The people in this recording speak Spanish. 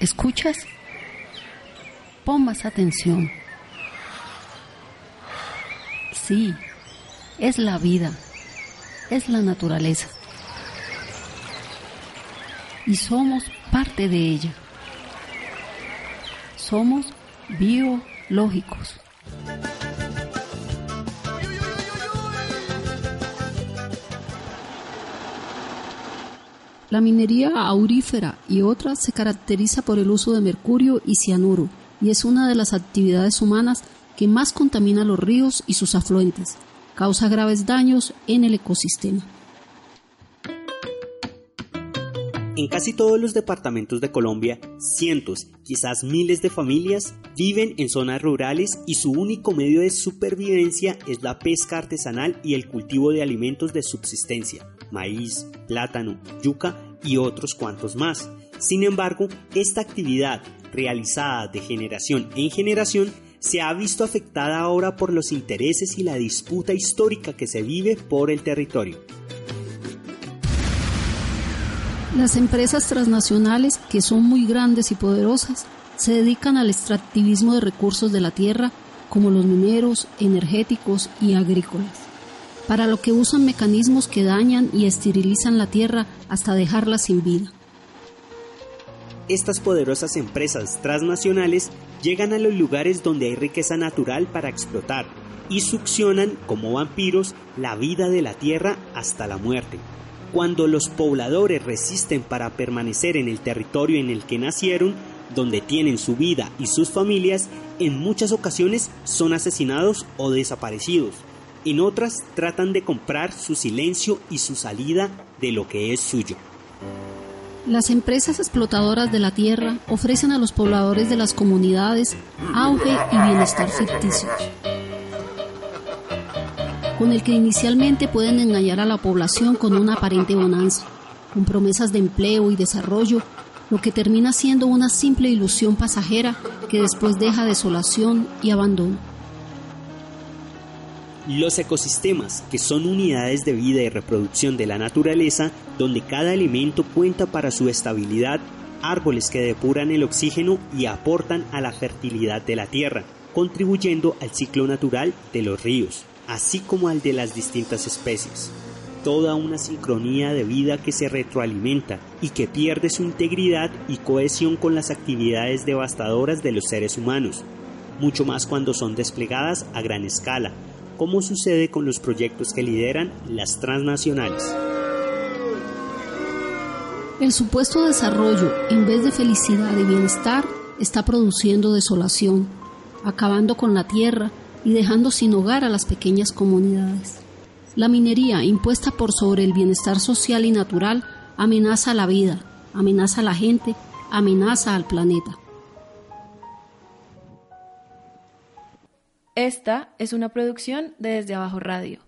¿Escuchas? Pon más atención. Sí, es la vida, es la naturaleza. Y somos parte de ella. Somos biológicos. La minería aurífera y otras se caracteriza por el uso de mercurio y cianuro y es una de las actividades humanas que más contamina los ríos y sus afluentes, causa graves daños en el ecosistema. En casi todos los departamentos de Colombia, cientos, quizás miles de familias viven en zonas rurales y su único medio de supervivencia es la pesca artesanal y el cultivo de alimentos de subsistencia maíz, plátano, yuca y otros cuantos más. Sin embargo, esta actividad, realizada de generación en generación, se ha visto afectada ahora por los intereses y la disputa histórica que se vive por el territorio. Las empresas transnacionales, que son muy grandes y poderosas, se dedican al extractivismo de recursos de la tierra, como los mineros, energéticos y agrícolas para lo que usan mecanismos que dañan y esterilizan la tierra hasta dejarla sin vida. Estas poderosas empresas transnacionales llegan a los lugares donde hay riqueza natural para explotar y succionan como vampiros la vida de la tierra hasta la muerte. Cuando los pobladores resisten para permanecer en el territorio en el que nacieron, donde tienen su vida y sus familias, en muchas ocasiones son asesinados o desaparecidos en otras tratan de comprar su silencio y su salida de lo que es suyo. Las empresas explotadoras de la tierra ofrecen a los pobladores de las comunidades auge y bienestar ficticios, con el que inicialmente pueden engañar a la población con una aparente bonanza, con promesas de empleo y desarrollo, lo que termina siendo una simple ilusión pasajera que después deja desolación y abandono. Los ecosistemas, que son unidades de vida y reproducción de la naturaleza, donde cada elemento cuenta para su estabilidad, árboles que depuran el oxígeno y aportan a la fertilidad de la tierra, contribuyendo al ciclo natural de los ríos, así como al de las distintas especies. Toda una sincronía de vida que se retroalimenta y que pierde su integridad y cohesión con las actividades devastadoras de los seres humanos, mucho más cuando son desplegadas a gran escala, como sucede con los proyectos que lideran las transnacionales. El supuesto desarrollo, en vez de felicidad y bienestar, está produciendo desolación, acabando con la tierra y dejando sin hogar a las pequeñas comunidades. La minería, impuesta por sobre el bienestar social y natural, amenaza la vida, amenaza a la gente, amenaza al planeta. Esta es una producción de Desde Abajo Radio.